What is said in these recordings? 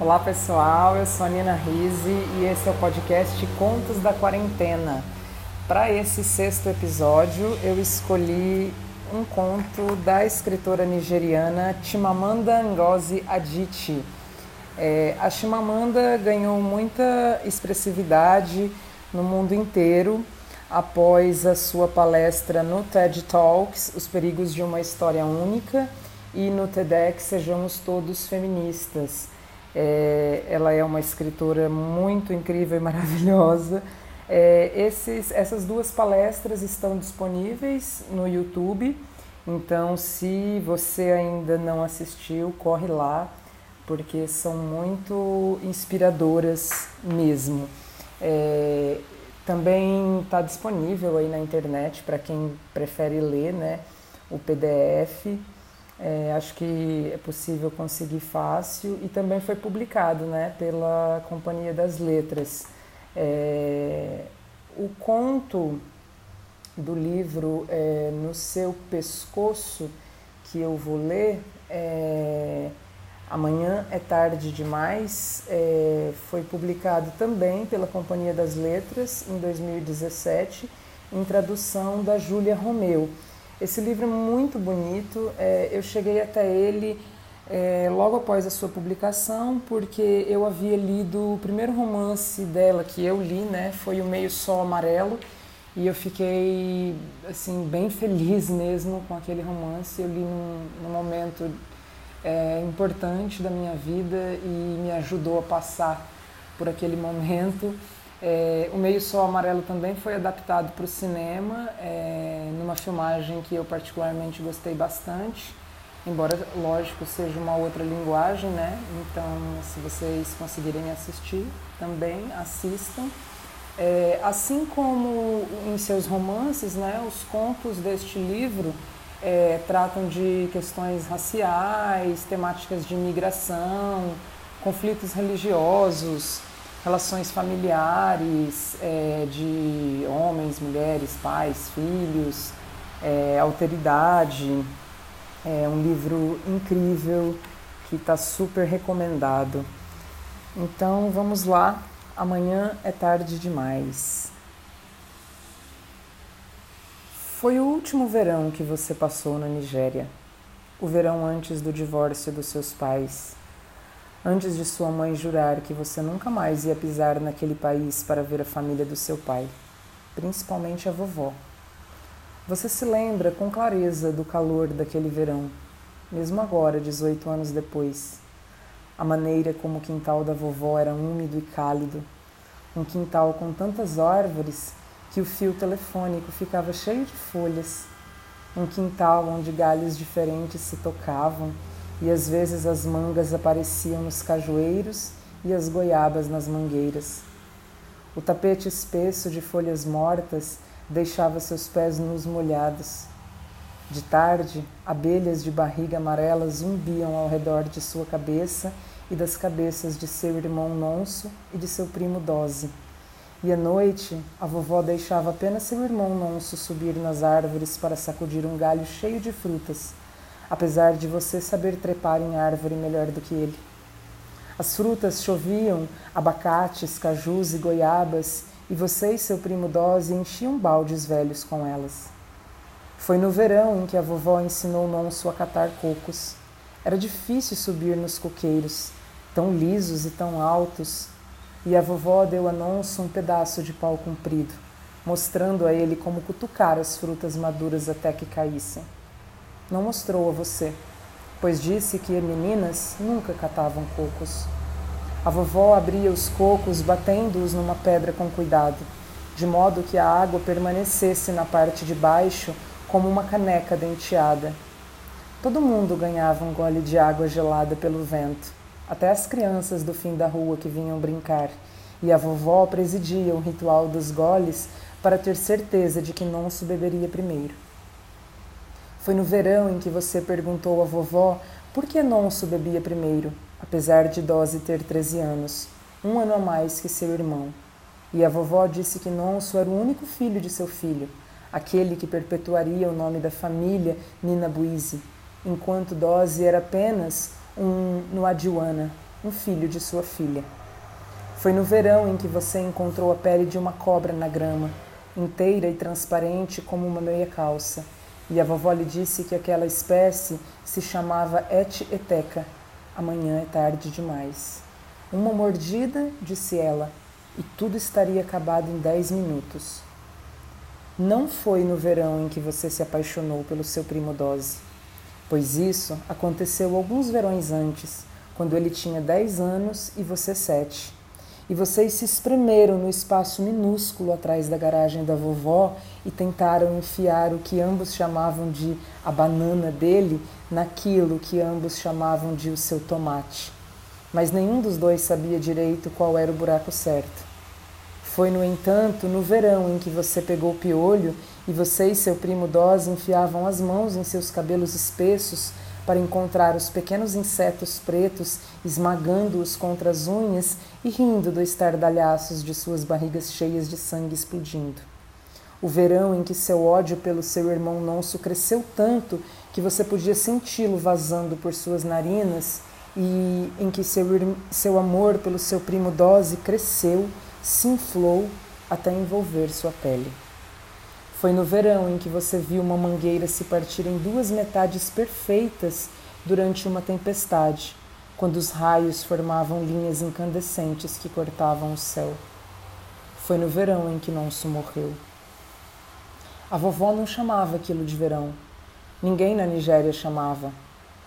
Olá pessoal, eu sou a Nina Rizzi e esse é o podcast Contos da Quarentena. Para esse sexto episódio, eu escolhi um conto da escritora nigeriana Chimamanda Ngozi Adichie. É, a Chimamanda ganhou muita expressividade no mundo inteiro após a sua palestra no TED Talks, Os Perigos de uma História Única, e no TEDx Sejamos Todos Feministas. É, ela é uma escritora muito incrível e maravilhosa. É, esses, essas duas palestras estão disponíveis no YouTube, então se você ainda não assistiu, corre lá, porque são muito inspiradoras mesmo. É, também está disponível aí na internet para quem prefere ler, né? O PDF. É, acho que é possível conseguir fácil e também foi publicado, né? Pela Companhia das Letras. É, o conto do livro é, No Seu Pescoço, que eu vou ler, é, Amanhã é Tarde Demais, é, foi publicado também pela Companhia das Letras em 2017, em tradução da Júlia Romeu. Esse livro é muito bonito, é, eu cheguei até ele é, logo após a sua publicação, porque eu havia lido o primeiro romance dela que eu li, né, foi O Meio Sol Amarelo, e eu fiquei assim bem feliz mesmo com aquele romance. Eu li num, num momento é, importante da minha vida e me ajudou a passar por aquele momento. É, o Meio Sol Amarelo também foi adaptado para o cinema, é, numa filmagem que eu particularmente gostei bastante, embora, lógico, seja uma outra linguagem, né? Então, se vocês conseguirem assistir, também assistam. É, assim como em seus romances, né, os contos deste livro é, tratam de questões raciais, temáticas de imigração, conflitos religiosos, relações familiares é, de homens, mulheres, pais, filhos, é, alteridade. É um livro incrível que está super recomendado. Então vamos lá, amanhã é tarde demais. Foi o último verão que você passou na Nigéria, o verão antes do divórcio dos seus pais, antes de sua mãe jurar que você nunca mais ia pisar naquele país para ver a família do seu pai, principalmente a vovó. Você se lembra com clareza do calor daquele verão, mesmo agora, 18 anos depois. A maneira como o quintal da vovó era úmido e cálido, um quintal com tantas árvores que o fio telefônico ficava cheio de folhas, um quintal onde galhos diferentes se tocavam e às vezes as mangas apareciam nos cajueiros e as goiabas nas mangueiras. O tapete espesso de folhas mortas deixava seus pés nus molhados. De tarde, abelhas de barriga amarela zumbiam ao redor de sua cabeça e das cabeças de seu irmão Nonso e de seu primo Dose. E à noite, a vovó deixava apenas seu irmão Nonso subir nas árvores para sacudir um galho cheio de frutas, apesar de você saber trepar em árvore melhor do que ele. As frutas choviam, abacates, cajus e goiabas, e você e seu primo Dose enchiam baldes velhos com elas. Foi no verão em que a vovó ensinou Nonso a catar cocos. Era difícil subir nos coqueiros, tão lisos e tão altos, e a vovó deu a Nonso um pedaço de pau comprido, mostrando a ele como cutucar as frutas maduras até que caíssem. Não mostrou a você, pois disse que meninas nunca catavam cocos. A vovó abria os cocos batendo-os numa pedra com cuidado, de modo que a água permanecesse na parte de baixo como uma caneca denteada. Todo mundo ganhava um gole de água gelada pelo vento até as crianças do fim da rua que vinham brincar, e a vovó presidia o ritual dos goles para ter certeza de que Nonso beberia primeiro. Foi no verão em que você perguntou à vovó por que Nonso bebia primeiro, apesar de Dose ter 13 anos, um ano a mais que seu irmão. E a vovó disse que Nonso era o único filho de seu filho, aquele que perpetuaria o nome da família Nina Buizi, enquanto Dose era apenas um no Adiwana, um filho de sua filha. Foi no verão em que você encontrou a pele de uma cobra na grama, inteira e transparente como uma meia calça, e a vovó lhe disse que aquela espécie se chamava Et eteca. Amanhã é tarde demais. Uma mordida, disse ela, e tudo estaria acabado em dez minutos. Não foi no verão em que você se apaixonou pelo seu primo Dose, pois isso aconteceu alguns verões antes, quando ele tinha dez anos e você sete. E vocês se espremeram no espaço minúsculo atrás da garagem da vovó e tentaram enfiar o que ambos chamavam de a banana dele naquilo que ambos chamavam de o seu tomate. Mas nenhum dos dois sabia direito qual era o buraco certo. Foi, no entanto, no verão em que você pegou o piolho e você e seu primo Dose enfiavam as mãos em seus cabelos espessos para encontrar os pequenos insetos pretos esmagando-os contra as unhas e rindo do estardalhaços de suas barrigas cheias de sangue explodindo. O verão em que seu ódio pelo seu irmão Nonso cresceu tanto que você podia senti-lo vazando por suas narinas e em que seu, seu amor pelo seu primo Dose cresceu se inflou até envolver sua pele. Foi no verão em que você viu uma mangueira se partir em duas metades perfeitas durante uma tempestade, quando os raios formavam linhas incandescentes que cortavam o céu. Foi no verão em que Nonso morreu. A vovó não chamava aquilo de verão. Ninguém na Nigéria chamava.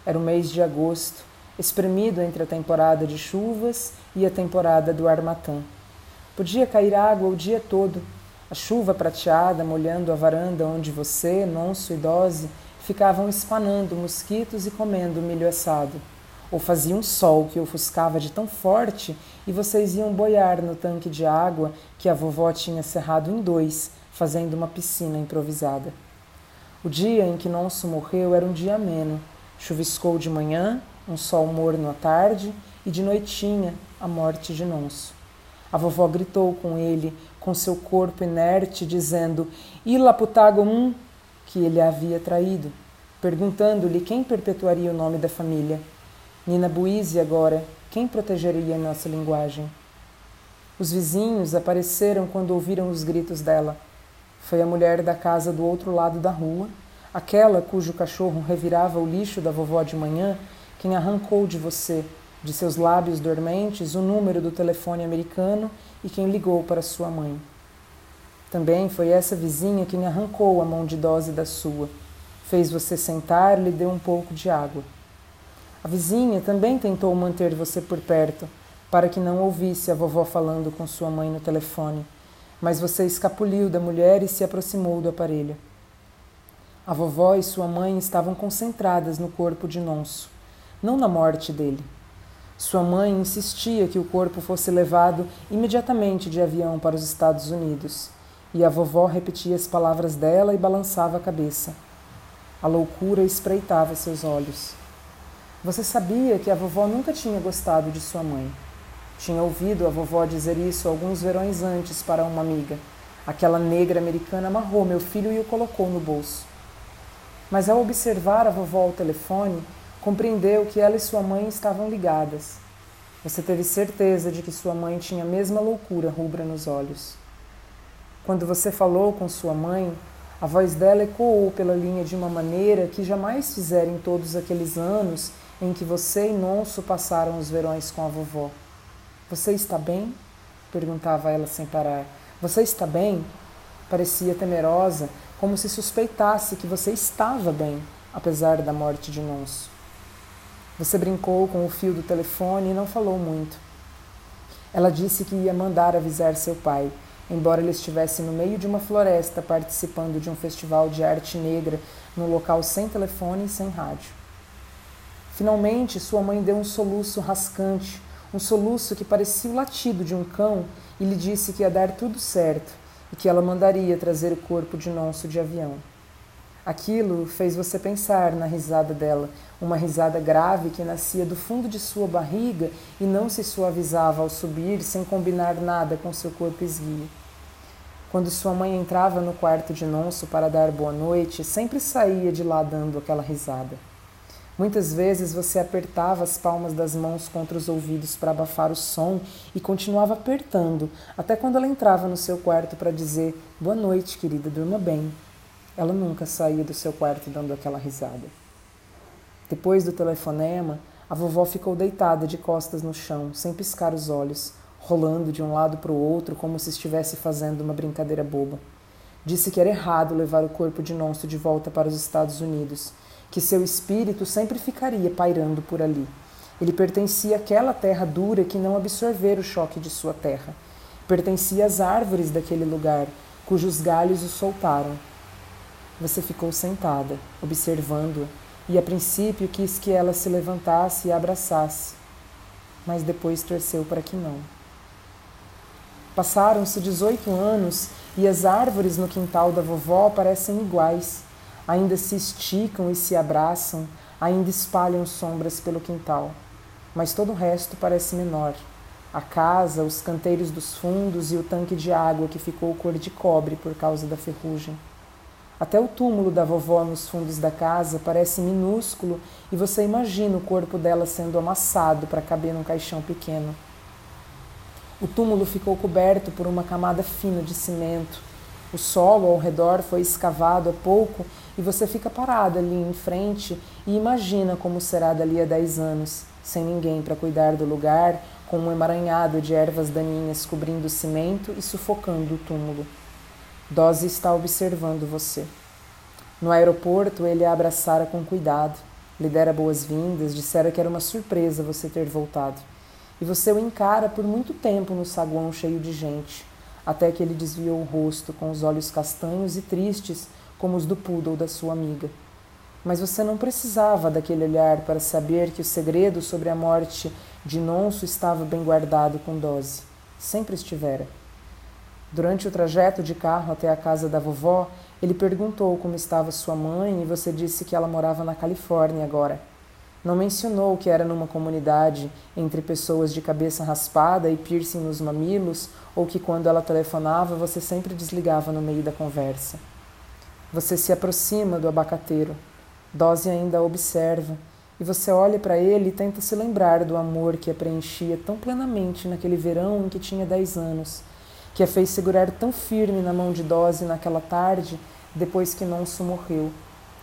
Era o mês de agosto, espremido entre a temporada de chuvas e a temporada do armatã. Podia cair água o dia todo. A chuva prateada molhando a varanda onde você, nonso e dose, ficavam espanando mosquitos e comendo milho assado. Ou fazia um sol que ofuscava de tão forte e vocês iam boiar no tanque de água que a vovó tinha cerrado em dois, fazendo uma piscina improvisada. O dia em que Nonso morreu era um dia ameno. Chuviscou de manhã, um sol morno à tarde e de noitinha a morte de Nonso. A vovó gritou com ele, com seu corpo inerte, dizendo: Ilaputagum, que ele havia traído, perguntando-lhe quem perpetuaria o nome da família. Nina Buíse agora, quem protegeria a nossa linguagem? Os vizinhos apareceram quando ouviram os gritos dela. Foi a mulher da casa do outro lado da rua, aquela cujo cachorro revirava o lixo da vovó de manhã, quem arrancou de você de seus lábios dormentes o número do telefone americano e quem ligou para sua mãe. Também foi essa vizinha quem arrancou a mão de dose da sua, fez você sentar lhe deu um pouco de água. A vizinha também tentou manter você por perto, para que não ouvisse a vovó falando com sua mãe no telefone, mas você escapuliu da mulher e se aproximou do aparelho. A vovó e sua mãe estavam concentradas no corpo de Nonso, não na morte dele. Sua mãe insistia que o corpo fosse levado imediatamente de avião para os Estados Unidos, e a vovó repetia as palavras dela e balançava a cabeça. A loucura espreitava seus olhos. Você sabia que a vovó nunca tinha gostado de sua mãe. Tinha ouvido a vovó dizer isso alguns verões antes para uma amiga. Aquela negra americana amarrou meu filho e o colocou no bolso. Mas ao observar a vovó ao telefone, Compreendeu que ela e sua mãe estavam ligadas. Você teve certeza de que sua mãe tinha a mesma loucura rubra nos olhos. Quando você falou com sua mãe, a voz dela ecoou pela linha de uma maneira que jamais fizera em todos aqueles anos em que você e Nonso passaram os verões com a vovó. Você está bem? perguntava ela sem parar. Você está bem? Parecia temerosa, como se suspeitasse que você estava bem, apesar da morte de Nonso. Você brincou com o fio do telefone e não falou muito. Ela disse que ia mandar avisar seu pai, embora ele estivesse no meio de uma floresta participando de um festival de arte negra num local sem telefone e sem rádio. Finalmente, sua mãe deu um soluço rascante, um soluço que parecia o latido de um cão, e lhe disse que ia dar tudo certo e que ela mandaria trazer o corpo de Nonso de avião. Aquilo fez você pensar na risada dela, uma risada grave que nascia do fundo de sua barriga e não se suavizava ao subir sem combinar nada com seu corpo esguio. Quando sua mãe entrava no quarto de Nonso para dar boa noite, sempre saía de lá dando aquela risada. Muitas vezes você apertava as palmas das mãos contra os ouvidos para abafar o som e continuava apertando, até quando ela entrava no seu quarto para dizer: Boa noite, querida, durma bem. Ela nunca saía do seu quarto dando aquela risada. Depois do telefonema, a vovó ficou deitada de costas no chão, sem piscar os olhos, rolando de um lado para o outro como se estivesse fazendo uma brincadeira boba. Disse que era errado levar o corpo de Nonso de volta para os Estados Unidos que seu espírito sempre ficaria pairando por ali. Ele pertencia àquela terra dura que não absorvera o choque de sua terra. Pertencia às árvores daquele lugar, cujos galhos o soltaram. Você ficou sentada, observando-a, e a princípio quis que ela se levantasse e a abraçasse, mas depois torceu para que não. Passaram-se 18 anos e as árvores no quintal da vovó parecem iguais ainda se esticam e se abraçam, ainda espalham sombras pelo quintal. Mas todo o resto parece menor. A casa, os canteiros dos fundos e o tanque de água que ficou cor de cobre por causa da ferrugem. Até o túmulo da vovó nos fundos da casa parece minúsculo e você imagina o corpo dela sendo amassado para caber num caixão pequeno. O túmulo ficou coberto por uma camada fina de cimento. O solo ao redor foi escavado há pouco e você fica parada ali em frente e imagina como será dali a dez anos, sem ninguém para cuidar do lugar, com um emaranhado de ervas daninhas cobrindo o cimento e sufocando o túmulo. Dose está observando você. No aeroporto, ele a abraçara com cuidado, lhe dera boas-vindas, dissera que era uma surpresa você ter voltado. E você o encara por muito tempo no saguão cheio de gente, até que ele desviou o rosto com os olhos castanhos e tristes como os do poodle da sua amiga. Mas você não precisava daquele olhar para saber que o segredo sobre a morte de Nonso estava bem guardado com Dose. Sempre estivera. Durante o trajeto de carro até a casa da vovó, ele perguntou como estava sua mãe e você disse que ela morava na Califórnia agora. Não mencionou que era numa comunidade entre pessoas de cabeça raspada e piercing nos mamilos, ou que quando ela telefonava você sempre desligava no meio da conversa. Você se aproxima do abacateiro. Dose ainda observa. E você olha para ele e tenta se lembrar do amor que a preenchia tão plenamente naquele verão em que tinha dez anos, que a fez segurar tão firme na mão de Dose naquela tarde depois que Nonso morreu,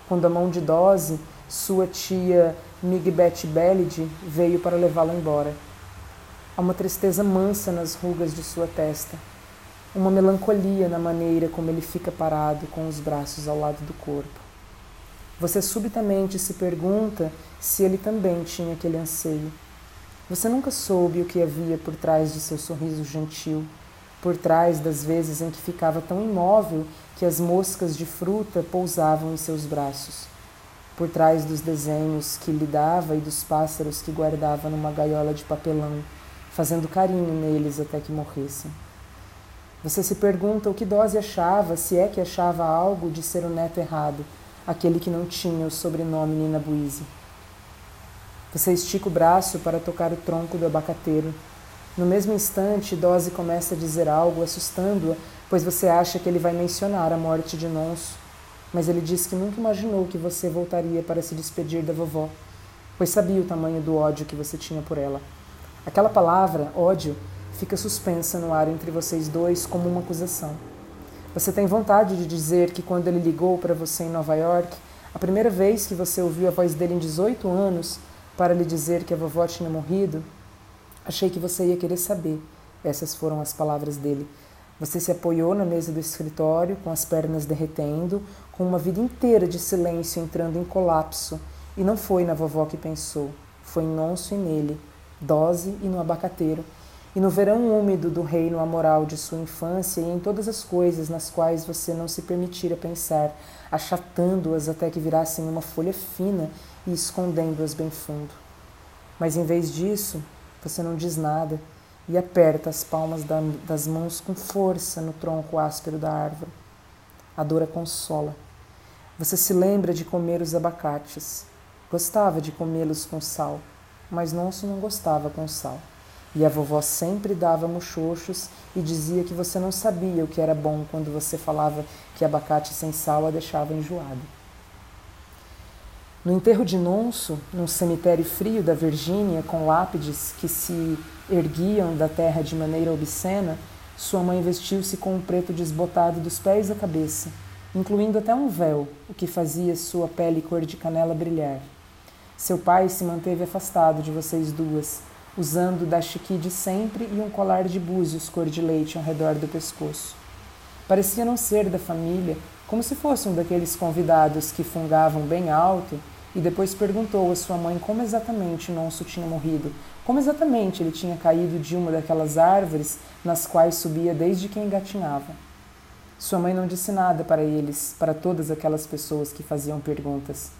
quando a mão de Dose, sua tia Migbet Belid, veio para levá-la embora. Há uma tristeza mansa nas rugas de sua testa uma melancolia na maneira como ele fica parado com os braços ao lado do corpo. Você subitamente se pergunta se ele também tinha aquele anseio. Você nunca soube o que havia por trás de seu sorriso gentil, por trás das vezes em que ficava tão imóvel que as moscas de fruta pousavam em seus braços, por trás dos desenhos que lhe dava e dos pássaros que guardava numa gaiola de papelão, fazendo carinho neles até que morressem. Você se pergunta o que Dose achava, se é que achava algo de ser o neto errado, aquele que não tinha o sobrenome Nina Buise. Você estica o braço para tocar o tronco do abacateiro. No mesmo instante, Dose começa a dizer algo, assustando-a, pois você acha que ele vai mencionar a morte de Nonso. Mas ele diz que nunca imaginou que você voltaria para se despedir da vovó, pois sabia o tamanho do ódio que você tinha por ela. Aquela palavra, ódio, fica suspensa no ar entre vocês dois como uma acusação. Você tem vontade de dizer que quando ele ligou para você em Nova York, a primeira vez que você ouviu a voz dele em 18 anos para lhe dizer que a vovó tinha morrido, achei que você ia querer saber. Essas foram as palavras dele. Você se apoiou na mesa do escritório, com as pernas derretendo, com uma vida inteira de silêncio entrando em colapso. E não foi na vovó que pensou, foi em Nonso e nele, dose e no abacateiro e no verão úmido do reino amoral de sua infância e em todas as coisas nas quais você não se permitira pensar, achatando-as até que virassem uma folha fina e escondendo-as bem fundo. Mas em vez disso, você não diz nada e aperta as palmas das mãos com força no tronco áspero da árvore. A dor a consola. Você se lembra de comer os abacates. Gostava de comê-los com sal, mas Nonso não gostava com sal. E a vovó sempre dava muxoxos e dizia que você não sabia o que era bom quando você falava que abacate sem sal a deixava enjoada. No enterro de Nonso, num cemitério frio da Virgínia, com lápides que se erguiam da terra de maneira obscena, sua mãe vestiu-se com um preto desbotado dos pés à cabeça, incluindo até um véu, o que fazia sua pele cor de canela brilhar. Seu pai se manteve afastado de vocês duas, usando da chiqui de sempre e um colar de búzios cor de leite ao redor do pescoço. Parecia não ser da família, como se fosse um daqueles convidados que fungavam bem alto e depois perguntou à sua mãe como exatamente Nonso tinha morrido, como exatamente ele tinha caído de uma daquelas árvores nas quais subia desde que engatinhava. Sua mãe não disse nada para eles, para todas aquelas pessoas que faziam perguntas.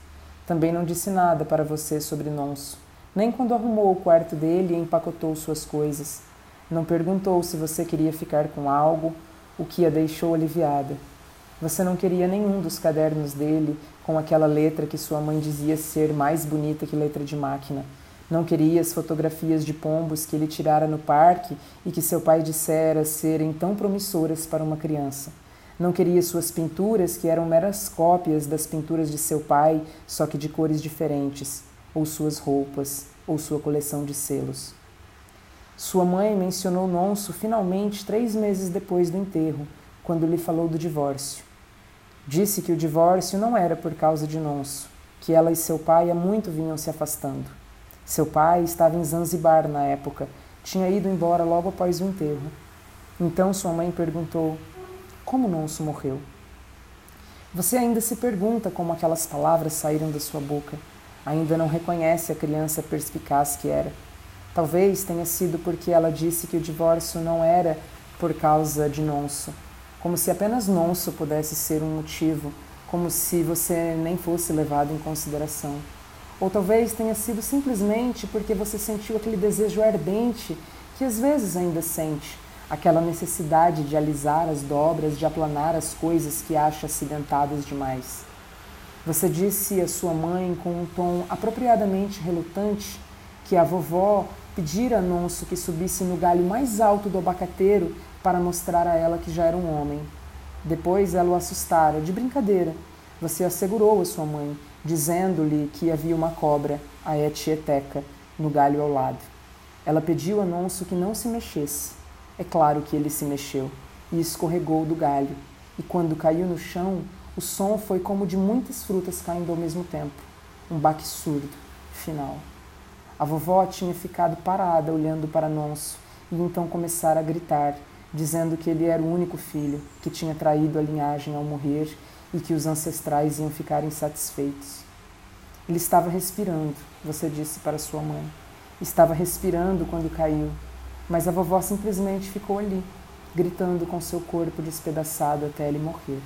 Também não disse nada para você sobre Nonso, nem quando arrumou o quarto dele e empacotou suas coisas. Não perguntou se você queria ficar com algo, o que a deixou aliviada. Você não queria nenhum dos cadernos dele com aquela letra que sua mãe dizia ser mais bonita que letra de máquina. Não queria as fotografias de pombos que ele tirara no parque e que seu pai dissera serem tão promissoras para uma criança. Não queria suas pinturas, que eram meras cópias das pinturas de seu pai, só que de cores diferentes, ou suas roupas, ou sua coleção de selos. Sua mãe mencionou Nonso finalmente três meses depois do enterro, quando lhe falou do divórcio. Disse que o divórcio não era por causa de Nonso, que ela e seu pai há muito vinham se afastando. Seu pai estava em Zanzibar na época, tinha ido embora logo após o enterro. Então sua mãe perguntou: Como Nonso morreu? Você ainda se pergunta como aquelas palavras saíram da sua boca. Ainda não reconhece a criança perspicaz que era. Talvez tenha sido porque ela disse que o divórcio não era por causa de Nonso, como se apenas Nonso pudesse ser um motivo, como se você nem fosse levado em consideração. Ou talvez tenha sido simplesmente porque você sentiu aquele desejo ardente que às vezes ainda sente, aquela necessidade de alisar as dobras, de aplanar as coisas que acha acidentadas demais. Você disse à sua mãe com um tom apropriadamente relutante que a vovó pedira a Nonso que subisse no galho mais alto do abacateiro para mostrar a ela que já era um homem. Depois ela o assustara, de brincadeira. Você assegurou a sua mãe, dizendo-lhe que havia uma cobra, a etieteca, no galho ao lado. Ela pediu a Nonso que não se mexesse. É claro que ele se mexeu e escorregou do galho, e quando caiu no chão, o som foi como de muitas frutas caindo ao mesmo tempo. Um baque surdo, final. A vovó tinha ficado parada olhando para Nonso e então começara a gritar, dizendo que ele era o único filho, que tinha traído a linhagem ao morrer e que os ancestrais iam ficar insatisfeitos. Ele estava respirando, você disse para sua mãe. Estava respirando quando caiu, mas a vovó simplesmente ficou ali, gritando com seu corpo despedaçado até ele morrer.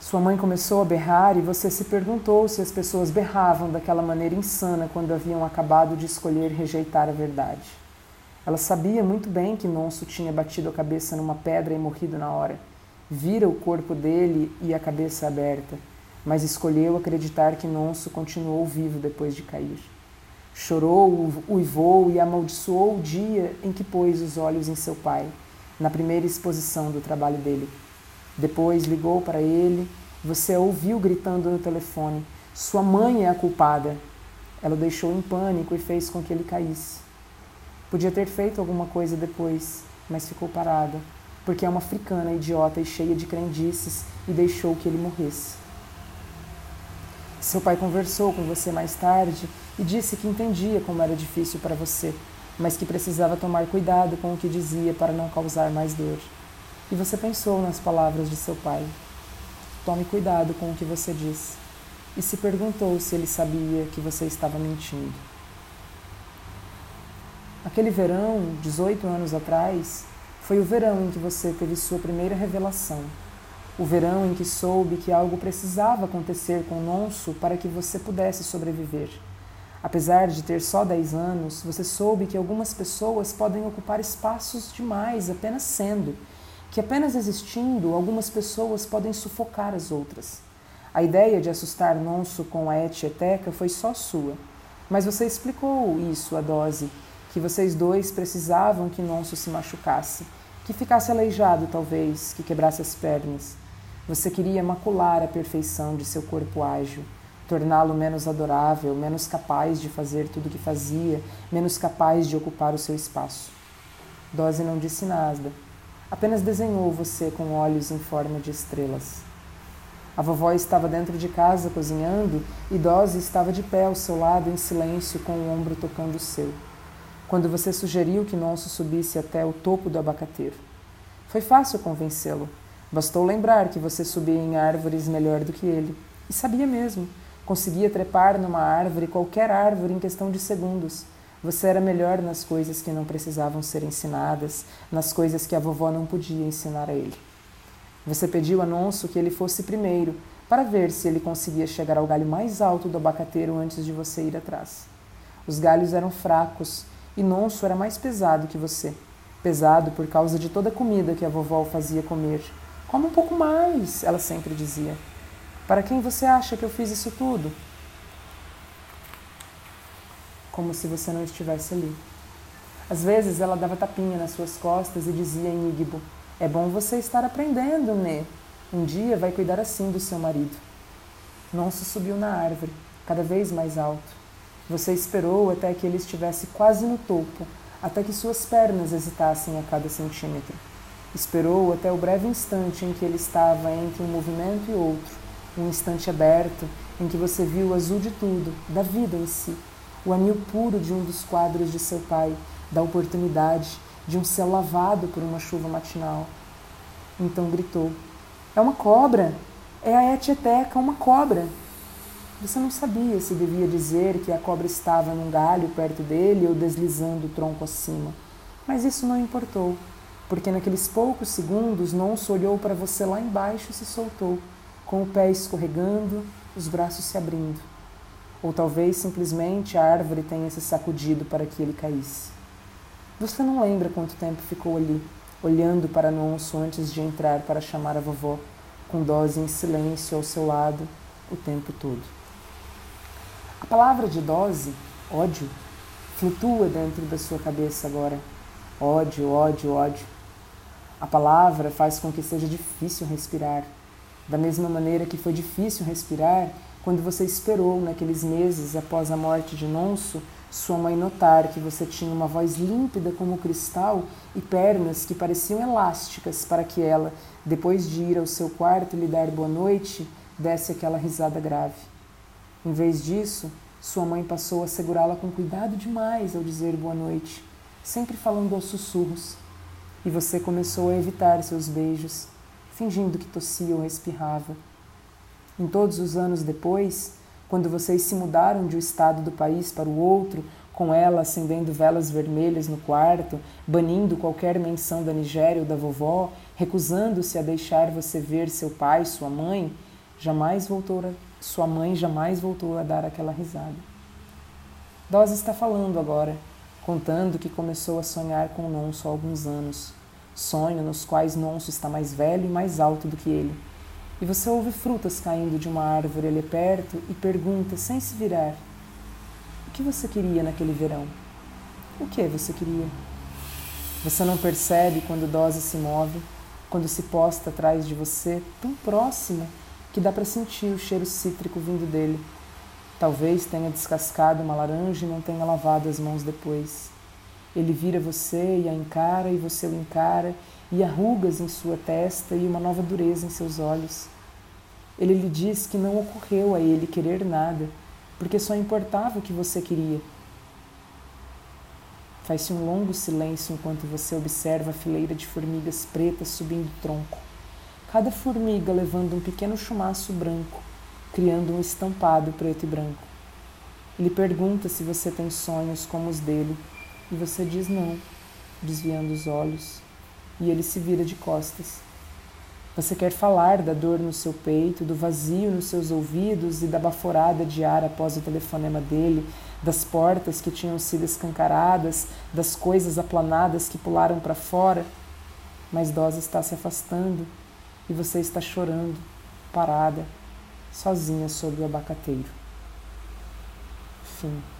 Sua mãe começou a berrar e você se perguntou se as pessoas berravam daquela maneira insana quando haviam acabado de escolher rejeitar a verdade. Ela sabia muito bem que Monso tinha batido a cabeça numa pedra e morrido na hora. Vira o corpo dele e a cabeça aberta, mas escolheu acreditar que Nonso continuou vivo depois de cair. Chorou, uivou e amaldiçoou o dia em que pôs os olhos em seu pai, na primeira exposição do trabalho dele. Depois ligou para ele, você a ouviu gritando no telefone: Sua mãe é a culpada. Ela o deixou em pânico e fez com que ele caísse. Podia ter feito alguma coisa depois, mas ficou parada, porque é uma africana idiota e cheia de crendices e deixou que ele morresse. Seu pai conversou com você mais tarde e disse que entendia como era difícil para você, mas que precisava tomar cuidado com o que dizia para não causar mais dor. E você pensou nas palavras de seu pai. Tome cuidado com o que você diz. E se perguntou se ele sabia que você estava mentindo. Aquele verão, 18 anos atrás, foi o verão em que você teve sua primeira revelação. O verão em que soube que algo precisava acontecer com Nonso para que você pudesse sobreviver. Apesar de ter só 10 anos, você soube que algumas pessoas podem ocupar espaços demais apenas sendo, que apenas existindo, algumas pessoas podem sufocar as outras. A ideia de assustar Nonso com a etieteca foi só sua, mas você explicou isso a dose que vocês dois precisavam que Nonso se machucasse, que ficasse aleijado talvez, que quebrasse as pernas. Você queria macular a perfeição de seu corpo ágil, torná-lo menos adorável, menos capaz de fazer tudo o que fazia, menos capaz de ocupar o seu espaço. Dose não disse nada, apenas desenhou você com olhos em forma de estrelas. A vovó estava dentro de casa cozinhando e Dose estava de pé ao seu lado em silêncio com o ombro tocando o seu. Quando você sugeriu que Nonso subisse até o topo do abacateiro. Foi fácil convencê-lo. Bastou lembrar que você subia em árvores melhor do que ele. E sabia mesmo. Conseguia trepar numa árvore, qualquer árvore, em questão de segundos. Você era melhor nas coisas que não precisavam ser ensinadas, nas coisas que a vovó não podia ensinar a ele. Você pediu a Nonso que ele fosse primeiro, para ver se ele conseguia chegar ao galho mais alto do abacateiro antes de você ir atrás. Os galhos eram fracos e Nonso era mais pesado que você. Pesado por causa de toda a comida que a vovó fazia comer. Come um pouco mais, ela sempre dizia. Para quem você acha que eu fiz isso tudo? Como se você não estivesse ali. Às vezes ela dava tapinha nas suas costas e dizia em Igbo: É bom você estar aprendendo, Né? Um dia vai cuidar assim do seu marido. Nonso subiu na árvore, cada vez mais alto. Você esperou até que ele estivesse quase no topo, até que suas pernas hesitassem a cada centímetro. Esperou até o breve instante em que ele estava entre um movimento e outro, um instante aberto em que você viu o azul de tudo, da vida em si, o anil puro de um dos quadros de seu pai, da oportunidade, de um céu lavado por uma chuva matinal. Então gritou: É uma cobra! É a etieteca, uma cobra! Você não sabia se devia dizer que a cobra estava num galho perto dele ou deslizando o tronco acima, mas isso não importou, porque naqueles poucos segundos Nonso olhou para você lá embaixo e se soltou com o pé escorregando, os braços se abrindo. Ou talvez simplesmente a árvore tenha se sacudido para que ele caísse. Você não lembra quanto tempo ficou ali, olhando para Nonso antes de entrar para chamar a vovó, com Dose em silêncio ao seu lado o tempo todo. A palavra de dose, ódio, flutua dentro da sua cabeça agora. Ódio, ódio, ódio. A palavra faz com que seja difícil respirar, da mesma maneira que foi difícil respirar quando você esperou, naqueles meses após a morte de Nonso, sua mãe notar que você tinha uma voz límpida como cristal e pernas que pareciam elásticas para que ela, depois de ir ao seu quarto lhe dar boa noite, desse aquela risada grave. Em vez disso, sua mãe passou a segurá-la com cuidado demais ao dizer boa noite, sempre falando aos sussurros. E você começou a evitar seus beijos, fingindo que tossia ou espirrava. Em todos os anos depois, quando vocês se mudaram de um estado do país para o outro, com ela acendendo velas vermelhas no quarto, banindo qualquer menção da Nigéria ou da vovó, recusando-se a deixar você ver seu pai, sua mãe, jamais voltou a, sua mãe jamais voltou a dar aquela risada. Dose está falando agora, contando que começou a sonhar com Nonso há alguns anos sonho nos quais Nonso está mais velho e mais alto do que ele. E você ouve frutas caindo de uma árvore ali perto e pergunta, sem se virar: O que você queria naquele verão? O que você queria? Você não percebe quando Dose se move, quando se posta atrás de você, tão próximo que dá para sentir o cheiro cítrico vindo dele. Talvez tenha descascado uma laranja e não tenha lavado as mãos depois. Ele vira você e a encara, e você o encara, e arrugas em sua testa e uma nova dureza em seus olhos. Ele lhe diz que não ocorreu a ele querer nada, porque só importava o que você queria. Faz-se um longo silêncio enquanto você observa a fileira de formigas pretas subindo o tronco, cada formiga levando um pequeno chumaço branco, criando um estampado preto e branco. Ele pergunta se você tem sonhos como os dele e você diz não, desviando os olhos, e ele se vira de costas. Você quer falar da dor no seu peito, do vazio nos seus ouvidos e da baforada de ar após o telefonema dele, das portas que tinham sido escancaradas, das coisas aplanadas que pularam para fora. Mas Dose está se afastando e você está chorando, parada, sozinha sobre o abacateiro. Fim.